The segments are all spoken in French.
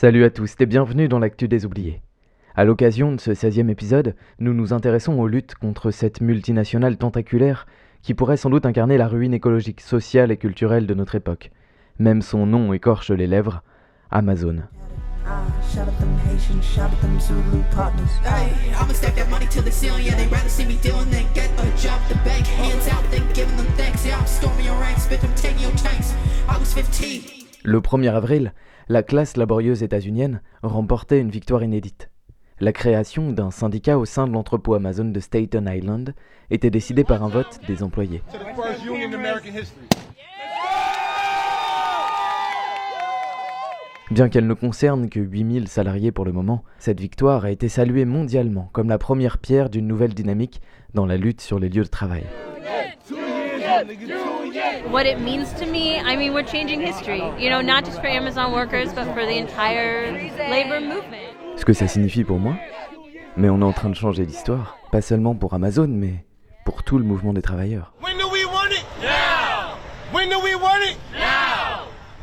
Salut à tous et bienvenue dans l'actu des oubliés. À l'occasion de ce 16e épisode, nous nous intéressons aux luttes contre cette multinationale tentaculaire qui pourrait sans doute incarner la ruine écologique, sociale et culturelle de notre époque. Même son nom écorche les lèvres, Amazon. Le 1er avril, la classe laborieuse états-unienne remportait une victoire inédite la création d'un syndicat au sein de l'entrepôt Amazon de Staten Island était décidée par un vote des employés. Bien qu'elle ne concerne que 8000 salariés pour le moment, cette victoire a été saluée mondialement comme la première pierre d'une nouvelle dynamique dans la lutte sur les lieux de travail. What it means to me, I mean, we're changing history, you know, not just for Amazon workers, but for the entire labor movement ce que ça signifie pour moi. Mais on est en train de changer l'histoire, pas seulement pour Amazon, mais pour tout le mouvement des travailleurs.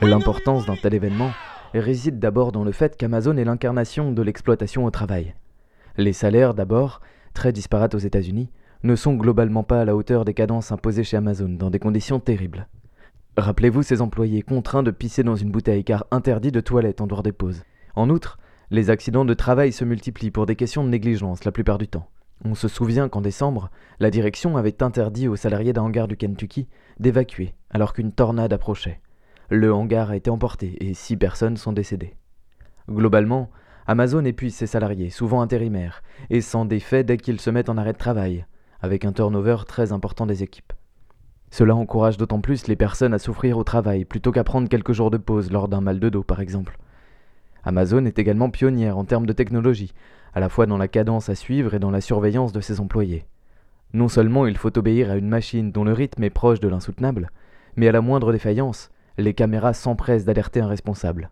L'importance d'un tel événement réside d'abord dans le fait qu'Amazon est l'incarnation de l'exploitation au travail. Les salaires, d'abord, très disparates aux États-Unis, ne sont globalement pas à la hauteur des cadences imposées chez Amazon dans des conditions terribles. Rappelez-vous ces employés contraints de pisser dans une bouteille car interdits de toilette en dehors des pauses. En outre, les accidents de travail se multiplient pour des questions de négligence la plupart du temps. On se souvient qu'en décembre, la direction avait interdit aux salariés d'un hangar du Kentucky d'évacuer alors qu'une tornade approchait. Le hangar a été emporté et six personnes sont décédées. Globalement, Amazon épuise ses salariés, souvent intérimaires, et sans défait dès qu'ils se mettent en arrêt de travail, avec un turnover très important des équipes. Cela encourage d'autant plus les personnes à souffrir au travail plutôt qu'à prendre quelques jours de pause lors d'un mal de dos par exemple. Amazon est également pionnière en termes de technologie, à la fois dans la cadence à suivre et dans la surveillance de ses employés. Non seulement il faut obéir à une machine dont le rythme est proche de l'insoutenable, mais à la moindre défaillance, les caméras s'empressent d'alerter un responsable.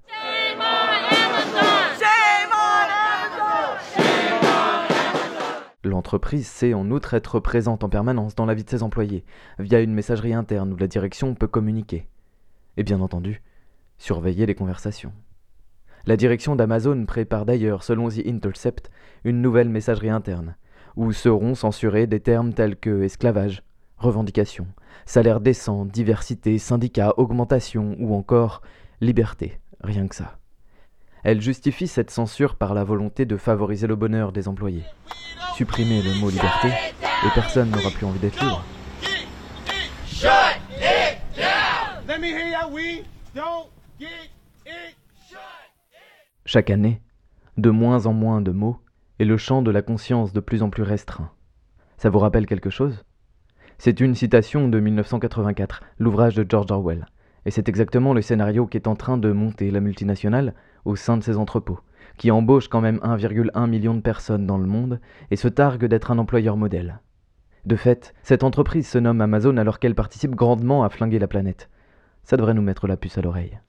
L'entreprise sait en outre être présente en permanence dans la vie de ses employés, via une messagerie interne où la direction peut communiquer. Et bien entendu, surveiller les conversations. La direction d'Amazon prépare d'ailleurs, selon The Intercept, une nouvelle messagerie interne, où seront censurés des termes tels que esclavage, revendication, salaire décent, diversité, syndicat, augmentation ou encore liberté, rien que ça. Elle justifie cette censure par la volonté de favoriser le bonheur des employés. Supprimer le mot liberté et personne n'aura plus envie d'être libre. Chaque année, de moins en moins de mots et le champ de la conscience de plus en plus restreint. Ça vous rappelle quelque chose? C'est une citation de 1984, l'ouvrage de George Orwell, et c'est exactement le scénario qui est en train de monter la multinationale au sein de ses entrepôts, qui embauche quand même 1,1 million de personnes dans le monde et se targue d'être un employeur modèle. De fait, cette entreprise se nomme Amazon alors qu'elle participe grandement à flinguer la planète. Ça devrait nous mettre la puce à l'oreille.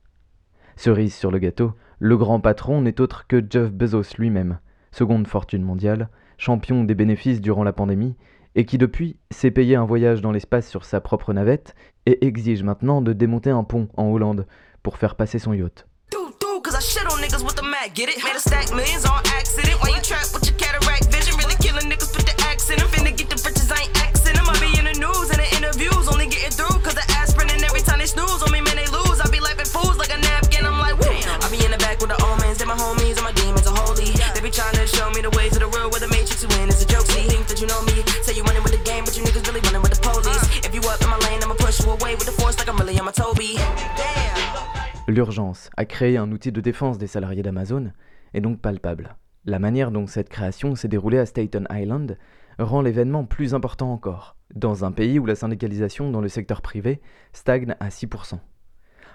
Cerise sur le gâteau, le grand patron n'est autre que Jeff Bezos lui-même, seconde fortune mondiale, champion des bénéfices durant la pandémie, et qui depuis s'est payé un voyage dans l'espace sur sa propre navette et exige maintenant de démonter un pont en Hollande pour faire passer son yacht. cause I shit on niggas with the Mac. Get it? Made a stack millions on accident. Why you trapped with your cataract vision? Really killing niggas, put the axe in them. Finna get the riches, I ain't axing them. I be in the news and the interviews, only getting through cause the aspirin and every time they snooze on me, man, they lose. I be lapping fools like a napkin. I'm like, woo. I be in the back with the omens, and my homies and my demons are holy. They be trying to show me the ways of the world where the matrix you It's is a joke. See, think that you know me, say you L'urgence à créer un outil de défense des salariés d'Amazon est donc palpable. La manière dont cette création s'est déroulée à Staten Island rend l'événement plus important encore, dans un pays où la syndicalisation dans le secteur privé stagne à 6%.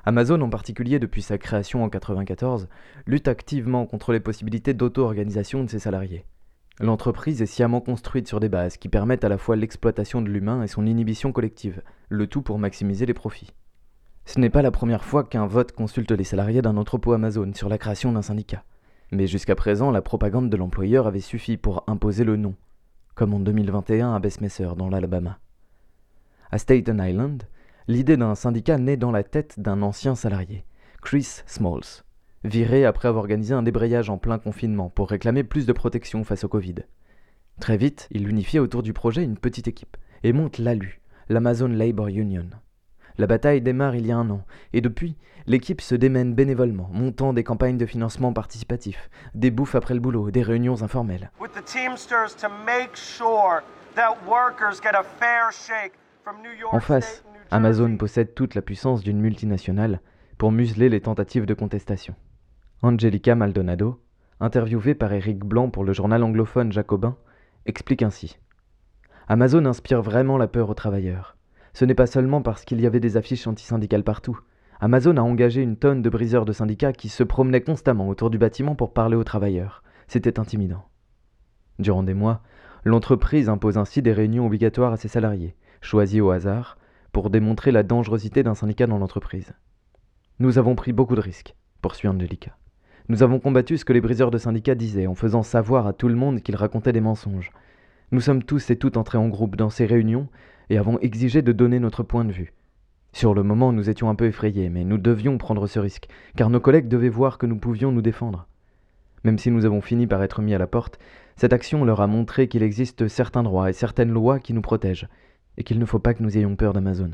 Amazon en particulier depuis sa création en 1994 lutte activement contre les possibilités d'auto-organisation de ses salariés. L'entreprise est sciemment construite sur des bases qui permettent à la fois l'exploitation de l'humain et son inhibition collective, le tout pour maximiser les profits. Ce n'est pas la première fois qu'un vote consulte les salariés d'un entrepôt Amazon sur la création d'un syndicat. Mais jusqu'à présent, la propagande de l'employeur avait suffi pour imposer le non, comme en 2021 à Besmesser dans l'Alabama. À Staten Island, l'idée d'un syndicat naît dans la tête d'un ancien salarié, Chris Smalls, viré après avoir organisé un débrayage en plein confinement pour réclamer plus de protection face au Covid. Très vite, il unifie autour du projet une petite équipe et monte l'ALU, l'Amazon Labor Union. La bataille démarre il y a un an, et depuis, l'équipe se démène bénévolement, montant des campagnes de financement participatif, des bouffes après le boulot, des réunions informelles. En face, Amazon possède toute la puissance d'une multinationale pour museler les tentatives de contestation. Angelica Maldonado, interviewée par Eric Blanc pour le journal anglophone Jacobin, explique ainsi Amazon inspire vraiment la peur aux travailleurs. Ce n'est pas seulement parce qu'il y avait des affiches antisyndicales partout. Amazon a engagé une tonne de briseurs de syndicats qui se promenaient constamment autour du bâtiment pour parler aux travailleurs. C'était intimidant. Durant des mois, l'entreprise impose ainsi des réunions obligatoires à ses salariés, choisis au hasard, pour démontrer la dangerosité d'un syndicat dans l'entreprise. Nous avons pris beaucoup de risques, poursuit Angelica. Nous avons combattu ce que les briseurs de syndicats disaient en faisant savoir à tout le monde qu'ils racontaient des mensonges. Nous sommes tous et toutes entrés en groupe dans ces réunions et avons exigé de donner notre point de vue. Sur le moment, nous étions un peu effrayés, mais nous devions prendre ce risque, car nos collègues devaient voir que nous pouvions nous défendre. Même si nous avons fini par être mis à la porte, cette action leur a montré qu'il existe certains droits et certaines lois qui nous protègent, et qu'il ne faut pas que nous ayons peur d'Amazon.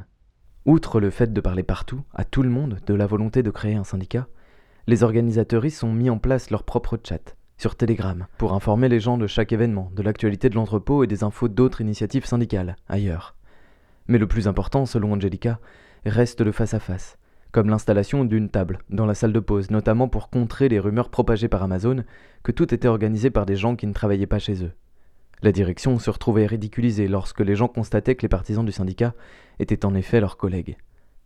Outre le fait de parler partout, à tout le monde, de la volonté de créer un syndicat, les organisateuristes ont mis en place leur propre chat sur Telegram pour informer les gens de chaque événement, de l'actualité de l'entrepôt et des infos d'autres initiatives syndicales ailleurs. Mais le plus important, selon Angelica, reste le face-à-face, comme l'installation d'une table dans la salle de pause, notamment pour contrer les rumeurs propagées par Amazon que tout était organisé par des gens qui ne travaillaient pas chez eux. La direction se retrouvait ridiculisée lorsque les gens constataient que les partisans du syndicat étaient en effet leurs collègues.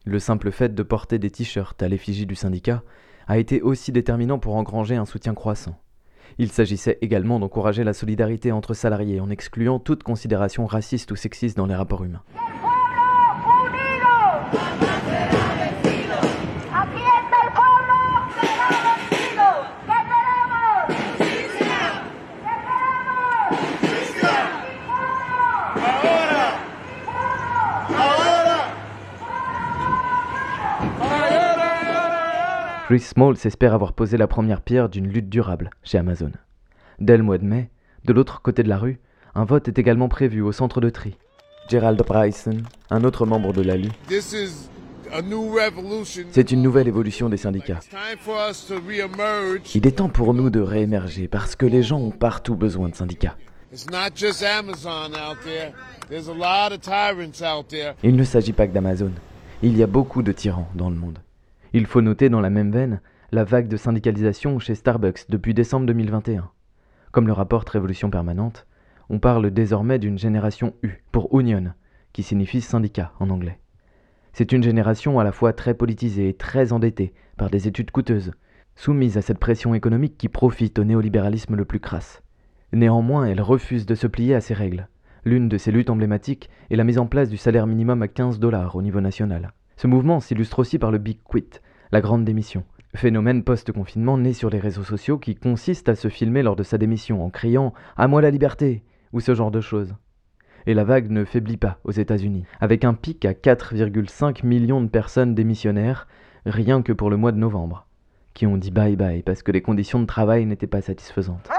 Le simple fait de porter des t-shirts à l'effigie du syndicat a été aussi déterminant pour engranger un soutien croissant. Il s'agissait également d'encourager la solidarité entre salariés en excluant toute considération raciste ou sexiste dans les rapports humains. Chris Small espère avoir posé la première pierre d'une lutte durable chez Amazon. Dès le mois de mai, de l'autre côté de la rue, un vote est également prévu au centre de tri. Gerald Bryson, un autre membre de l'ALU, c'est une nouvelle évolution des syndicats. Il est temps pour nous de réémerger parce que les gens ont partout besoin de syndicats. Il ne s'agit pas que d'Amazon. Il y a beaucoup de tyrans dans le monde. Il faut noter dans la même veine la vague de syndicalisation chez Starbucks depuis décembre 2021. Comme le rapporte Révolution Permanente, on parle désormais d'une génération U pour Union, qui signifie syndicat en anglais. C'est une génération à la fois très politisée et très endettée par des études coûteuses, soumise à cette pression économique qui profite au néolibéralisme le plus crasse. Néanmoins, elle refuse de se plier à ces règles. L'une de ses luttes emblématiques est la mise en place du salaire minimum à 15 dollars au niveau national. Ce mouvement s'illustre aussi par le Big Quit, la grande démission, phénomène post-confinement né sur les réseaux sociaux qui consiste à se filmer lors de sa démission en criant À moi la liberté ou ce genre de choses. Et la vague ne faiblit pas aux États-Unis, avec un pic à 4,5 millions de personnes démissionnaires rien que pour le mois de novembre, qui ont dit bye bye parce que les conditions de travail n'étaient pas satisfaisantes.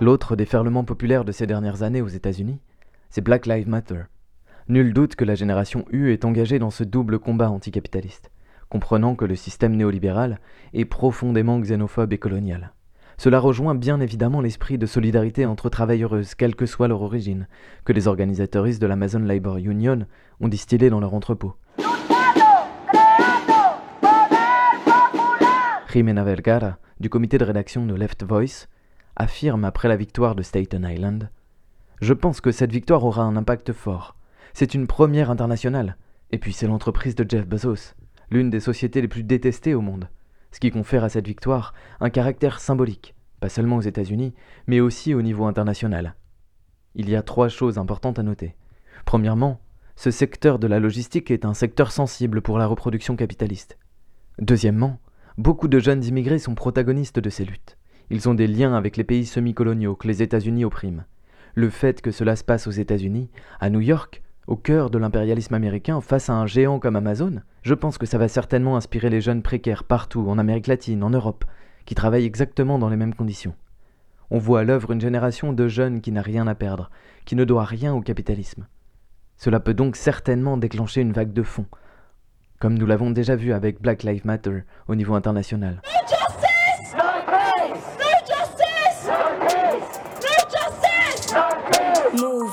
L'autre déferlement populaire de ces dernières années aux États-Unis, c'est Black Lives Matter, Nul doute que la génération U est engagée dans ce double combat anticapitaliste, comprenant que le système néolibéral est profondément xénophobe et colonial. Cela rejoint bien évidemment l'esprit de solidarité entre travailleuses, quelle que soit leur origine, que les organisateuristes de l'Amazon Labor Union ont distillé dans leur entrepôt. Jimena Vergara, du comité de rédaction de Left Voice, affirme après la victoire de Staten Island Je pense que cette victoire aura un impact fort, c'est une première internationale. Et puis c'est l'entreprise de Jeff Bezos, l'une des sociétés les plus détestées au monde, ce qui confère à cette victoire un caractère symbolique, pas seulement aux États-Unis, mais aussi au niveau international. Il y a trois choses importantes à noter. Premièrement, ce secteur de la logistique est un secteur sensible pour la reproduction capitaliste. Deuxièmement, beaucoup de jeunes immigrés sont protagonistes de ces luttes. Ils ont des liens avec les pays semi-coloniaux que les États-Unis oppriment. Le fait que cela se passe aux États-Unis, à New York, au cœur de l'impérialisme américain, face à un géant comme Amazon, je pense que ça va certainement inspirer les jeunes précaires partout, en Amérique latine, en Europe, qui travaillent exactement dans les mêmes conditions. On voit à l'œuvre une génération de jeunes qui n'a rien à perdre, qui ne doit rien au capitalisme. Cela peut donc certainement déclencher une vague de fond, comme nous l'avons déjà vu avec Black Lives Matter au niveau international.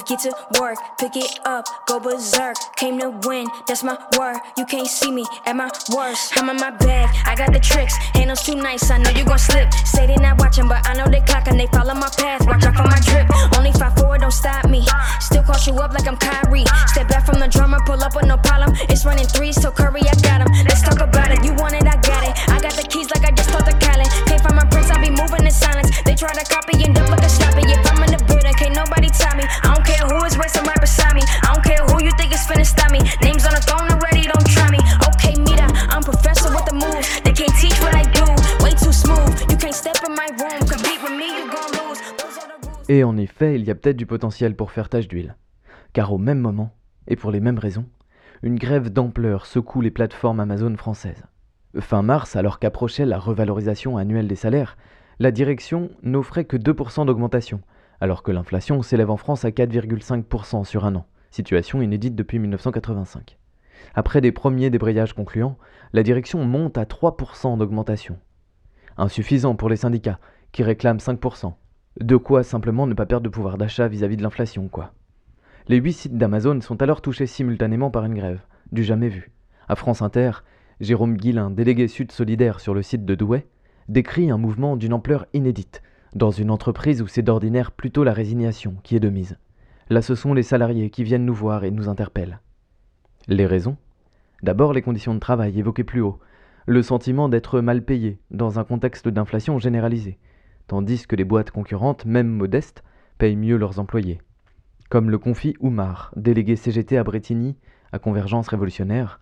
Get to work, pick it up, go berserk. Came to win, that's my word. You can't see me at my worst. I'm in my bag, I got the tricks. Handles too nice, I know you gon' slip. Say they not watching, but I know they clocking. They follow my path, watch out for my drip. Only five forward, don't stop me. Still cross you up like I'm Kyrie. Step back from the drummer, pull up with no problem. It's running threes, so Curry, I got him. Let's talk about it. You want effet, il y a peut-être du potentiel pour faire tache d'huile. Car au même moment, et pour les mêmes raisons, une grève d'ampleur secoue les plateformes Amazon françaises. Fin mars, alors qu'approchait la revalorisation annuelle des salaires, la direction n'offrait que 2% d'augmentation, alors que l'inflation s'élève en France à 4,5% sur un an, situation inédite depuis 1985. Après des premiers débrayages concluants, la direction monte à 3% d'augmentation. Insuffisant pour les syndicats, qui réclament 5%. De quoi simplement ne pas perdre de pouvoir d'achat vis-à-vis de l'inflation, quoi. Les huit sites d'Amazon sont alors touchés simultanément par une grève, du jamais vu. À France Inter, Jérôme Guillain, délégué Sud Solidaire sur le site de Douai, décrit un mouvement d'une ampleur inédite, dans une entreprise où c'est d'ordinaire plutôt la résignation qui est de mise. Là, ce sont les salariés qui viennent nous voir et nous interpellent. Les raisons? D'abord les conditions de travail évoquées plus haut, le sentiment d'être mal payé dans un contexte d'inflation généralisée, tandis que les boîtes concurrentes, même modestes, payent mieux leurs employés. Comme le confie Oumar, délégué CGT à Bretigny, à Convergence Révolutionnaire.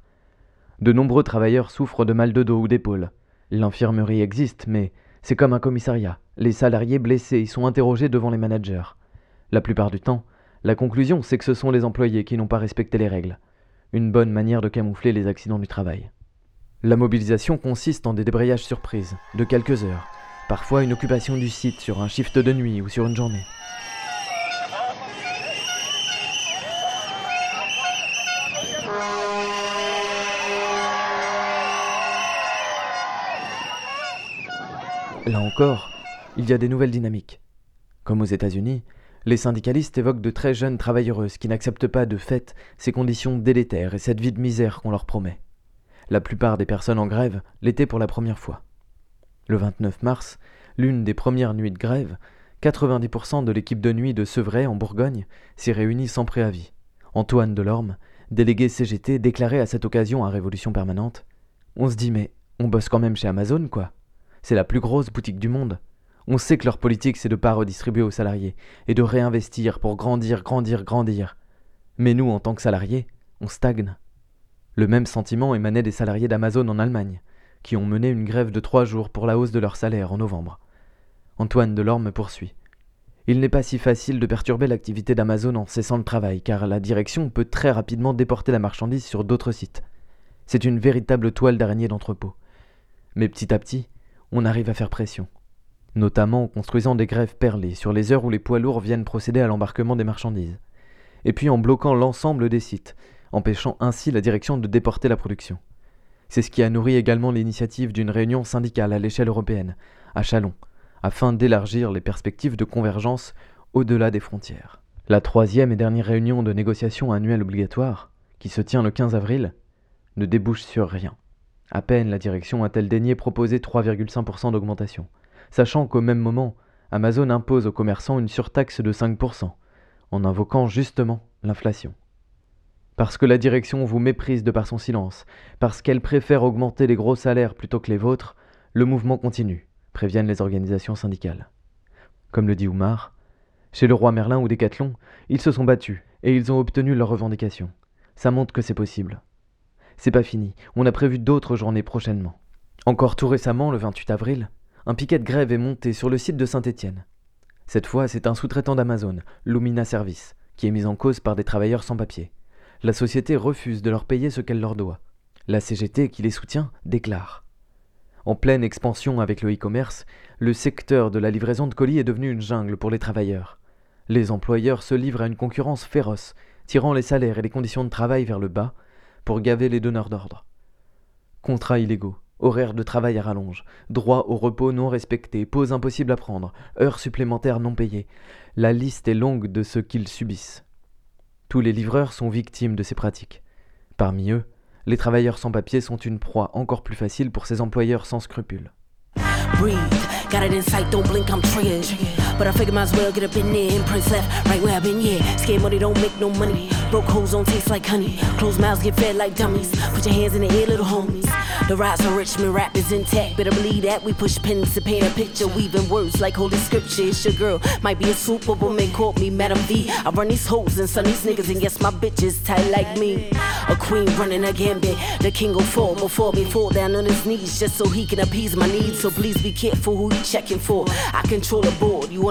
De nombreux travailleurs souffrent de mal de dos ou d'épaule. L'infirmerie existe, mais c'est comme un commissariat. Les salariés blessés y sont interrogés devant les managers. La plupart du temps, la conclusion, c'est que ce sont les employés qui n'ont pas respecté les règles. Une bonne manière de camoufler les accidents du travail. La mobilisation consiste en des débrayages surprises, de quelques heures, parfois une occupation du site sur un shift de nuit ou sur une journée. Là encore, il y a des nouvelles dynamiques. Comme aux États-Unis, les syndicalistes évoquent de très jeunes travailleuses qui n'acceptent pas de fait ces conditions délétères et cette vie de misère qu'on leur promet. La plupart des personnes en grève l'étaient pour la première fois. Le 29 mars, l'une des premières nuits de grève, 90% de l'équipe de nuit de Sevray en Bourgogne s'est réunie sans préavis. Antoine Delorme, délégué CGT, déclarait à cette occasion à Révolution Permanente On se dit, mais on bosse quand même chez Amazon, quoi. C'est la plus grosse boutique du monde. On sait que leur politique, c'est de pas redistribuer aux salariés et de réinvestir pour grandir, grandir, grandir. Mais nous, en tant que salariés, on stagne. Le même sentiment émanait des salariés d'Amazon en Allemagne, qui ont mené une grève de trois jours pour la hausse de leur salaire en novembre. Antoine Delorme poursuit. Il n'est pas si facile de perturber l'activité d'Amazon en cessant le travail, car la direction peut très rapidement déporter la marchandise sur d'autres sites. C'est une véritable toile d'araignée d'entrepôt. Mais petit à petit, on arrive à faire pression, notamment en construisant des grèves perlées sur les heures où les poids lourds viennent procéder à l'embarquement des marchandises, et puis en bloquant l'ensemble des sites, empêchant ainsi la direction de déporter la production. C'est ce qui a nourri également l'initiative d'une réunion syndicale à l'échelle européenne, à Chalon, afin d'élargir les perspectives de convergence au-delà des frontières. La troisième et dernière réunion de négociation annuelle obligatoire, qui se tient le 15 avril, ne débouche sur rien. À peine la direction a-t-elle daigné proposer 3,5% d'augmentation, sachant qu'au même moment, Amazon impose aux commerçants une surtaxe de 5%, en invoquant justement l'inflation. Parce que la direction vous méprise de par son silence, parce qu'elle préfère augmenter les gros salaires plutôt que les vôtres, le mouvement continue, préviennent les organisations syndicales. Comme le dit Oumar, chez le roi Merlin ou Décathlon, ils se sont battus et ils ont obtenu leurs revendications. Ça montre que c'est possible. C'est pas fini, on a prévu d'autres journées prochainement. Encore tout récemment, le 28 avril, un piquet de grève est monté sur le site de Saint-Étienne. Cette fois, c'est un sous-traitant d'Amazon, Lumina Service, qui est mis en cause par des travailleurs sans papier. La société refuse de leur payer ce qu'elle leur doit. La CGT, qui les soutient, déclare En pleine expansion avec le e-commerce, le secteur de la livraison de colis est devenu une jungle pour les travailleurs. Les employeurs se livrent à une concurrence féroce, tirant les salaires et les conditions de travail vers le bas pour gaver les donneurs d'ordre. Contrats illégaux, horaires de travail à rallonge, droits au repos non respectés, pauses impossibles à prendre, heures supplémentaires non payées. La liste est longue de ce qu'ils subissent. Tous les livreurs sont victimes de ces pratiques. Parmi eux, les travailleurs sans papier sont une proie encore plus facile pour ces employeurs sans scrupules. But I figure might as well get up in there. Imprints left, right where I've been, yeah. Scared money don't make no money. Broke hoes don't taste like honey. Closed mouths get fed like dummies. Put your hands in the air, little homies. The rise of Richmond rap is intact. Better believe that we push pins to paint a picture. Weaving words like holy scripture. It's your girl. Might be a superwoman, call me Madam V. I run these hoes and son these niggas, and yes, my bitches tight like me. A queen running a gambit. The king will fall before me, fall down on his knees just so he can appease my needs. So please be careful who you checking for. I control the board. You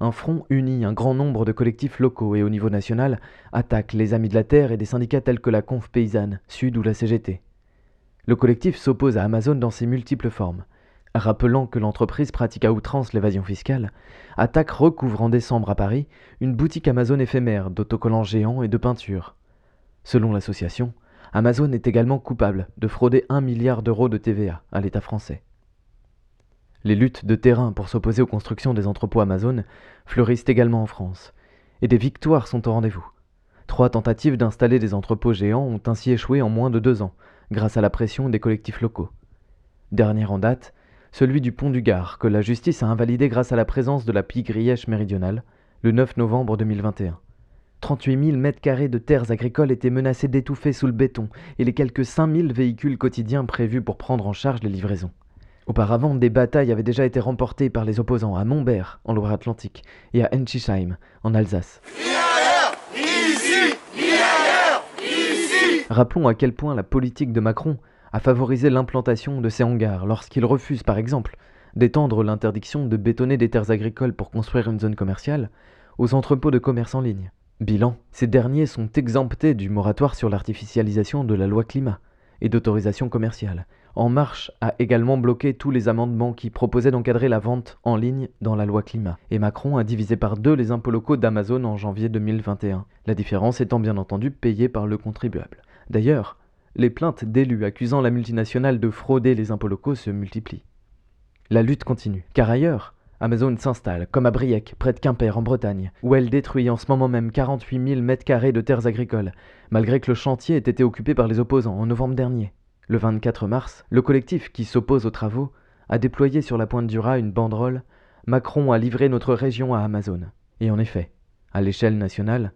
un front uni un grand nombre de collectifs locaux et au niveau national attaque les Amis de la Terre et des syndicats tels que la Conf Paysanne, Sud ou la CGT. Le collectif s'oppose à Amazon dans ses multiples formes. Rappelant que l'entreprise pratique à outrance l'évasion fiscale, Attaque recouvre en décembre à Paris une boutique Amazon éphémère d'autocollants géants et de peintures. Selon l'association, Amazon est également coupable de frauder un milliard d'euros de TVA à l'État français. Les luttes de terrain pour s'opposer aux constructions des entrepôts Amazon fleurissent également en France, et des victoires sont au rendez-vous. Trois tentatives d'installer des entrepôts géants ont ainsi échoué en moins de deux ans, grâce à la pression des collectifs locaux. Dernier en date, celui du pont du Gard, que la justice a invalidé grâce à la présence de la pie grièche méridionale, le 9 novembre 2021. 38 000 mètres carrés de terres agricoles étaient menacés d'étouffer sous le béton et les quelques 5 000 véhicules quotidiens prévus pour prendre en charge les livraisons. Auparavant, des batailles avaient déjà été remportées par les opposants à Montbert, en Loire-Atlantique, et à Ensisheim, en Alsace. Rappelons à quel point la politique de Macron a favorisé l'implantation de ces hangars lorsqu'il refuse, par exemple, d'étendre l'interdiction de bétonner des terres agricoles pour construire une zone commerciale aux entrepôts de commerce en ligne. Bilan, ces derniers sont exemptés du moratoire sur l'artificialisation de la loi climat et d'autorisation commerciale, en Marche a également bloqué tous les amendements qui proposaient d'encadrer la vente en ligne dans la loi climat. Et Macron a divisé par deux les impôts locaux d'Amazon en janvier 2021, la différence étant bien entendu payée par le contribuable. D'ailleurs, les plaintes d'élus accusant la multinationale de frauder les impôts locaux se multiplient. La lutte continue, car ailleurs, Amazon s'installe, comme à Briec, près de Quimper, en Bretagne, où elle détruit en ce moment même 48 000 mètres carrés de terres agricoles, malgré que le chantier ait été occupé par les opposants en novembre dernier. Le 24 mars, le collectif qui s'oppose aux travaux a déployé sur la pointe du Raz une banderole Macron a livré notre région à Amazon. Et en effet, à l'échelle nationale,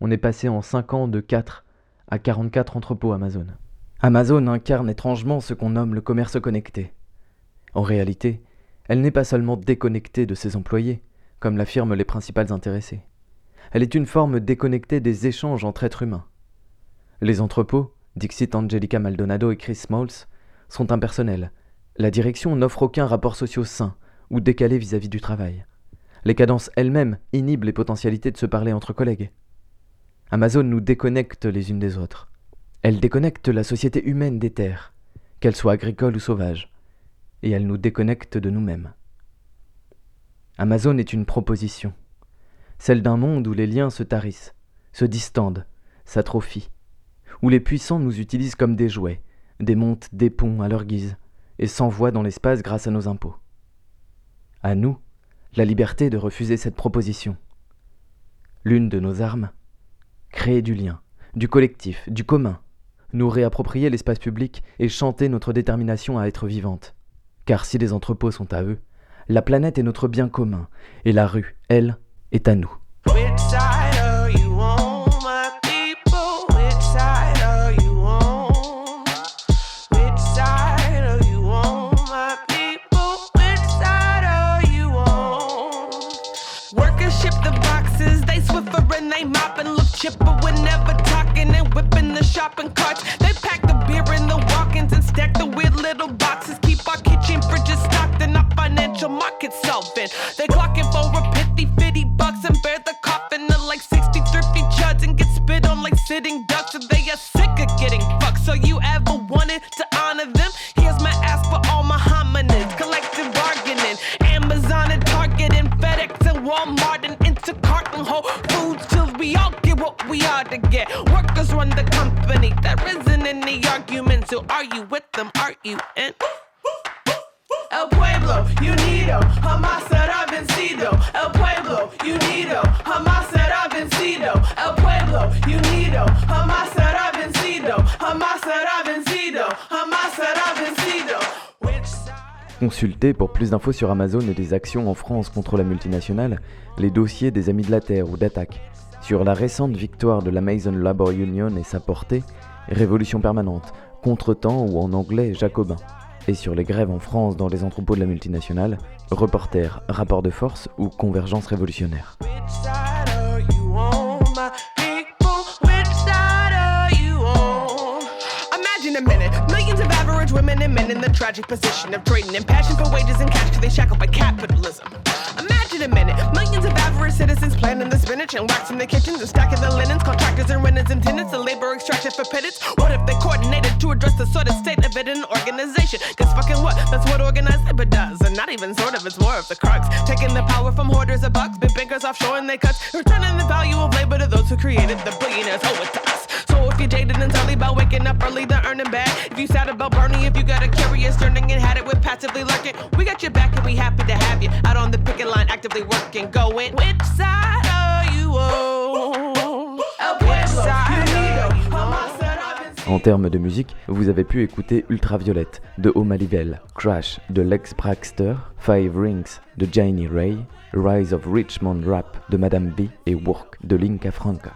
on est passé en 5 ans de 4 à 44 entrepôts Amazon. Amazon incarne étrangement ce qu'on nomme le commerce connecté. En réalité, elle n'est pas seulement déconnectée de ses employés, comme l'affirment les principales intéressés. Elle est une forme déconnectée des échanges entre êtres humains. Les entrepôts, Dixit Angelica Maldonado et Chris Smalls, sont impersonnels. La direction n'offre aucun rapport social sain ou décalé vis-à-vis du travail. Les cadences elles-mêmes inhibent les potentialités de se parler entre collègues. Amazon nous déconnecte les unes des autres. Elle déconnecte la société humaine des terres, qu'elles soient agricoles ou sauvages, et elle nous déconnecte de nous-mêmes. Amazon est une proposition, celle d'un monde où les liens se tarissent, se distendent, s'atrophient, où les puissants nous utilisent comme des jouets, démontent des ponts à leur guise, et s'envoie dans l'espace grâce à nos impôts. À nous, la liberté de refuser cette proposition. L'une de nos armes, créer du lien, du collectif, du commun, nous réapproprier l'espace public et chanter notre détermination à être vivante. Car si les entrepôts sont à eux, la planète est notre bien commun, et la rue, elle, est à nous. Chipper whenever talking and whipping the shopping carts. They pack the beer in the walk-ins and stack the weird little boxes. Keep our kitchen fridges stocked and our financial markets solvent. They clocking for a pithy fifty bucks and bear the coffin of like 60 thrifty chuds and get spit on like sitting ducks. So they are sick of getting fucked. So you ever the company. There isn't any argument. So are you with them? Are you in? El Pueblo, Unido, jamás será vencido. El Pueblo, Unido, jamás será vencido. El Pueblo, Unido, jamás será vencido. Jamás será vencido. Jamás será vencido. Consultez pour plus d'infos sur Amazon et des actions en France contre la multinationale, les dossiers des Amis de la Terre ou d'attaque sur la récente victoire de la Mason Labor Union et sa portée, révolution permanente, contretemps ou en anglais jacobin, et sur les grèves en France dans les entrepôts de la multinationale, reporter, rapport de force ou convergence révolutionnaire. women and men in the tragic position of trading in passion for wages and cash because they shackled by capitalism. A minute, millions of average citizens planting the spinach and waxing the kitchens and stacking the linens, contractors and renters and tenants, the labor extracted for pittance. What if they coordinated to address the sort of state of it in an organization? Cause fucking what? That's what organized labor does. And not even sort of, it's more of the crux. Taking the power from hoarders of bucks, big bankers offshore and they cut, returning the value of labor to those who created the billionaires. Oh, it to us. So if you're jaded and totally about waking up early to earning bad, if you sad about Bernie, if you got a curious turning and had it with passively lurking, we got your back and we happy to have you out on the picket line, actively working, going. Which side are you on? Which side are you on? En termes de musique, vous avez pu écouter Ultraviolette de O'Malley Crash de Lex Braxter, Five Rings de Janie Ray, Rise of Richmond Rap de Madame B et Work de Linka Franca.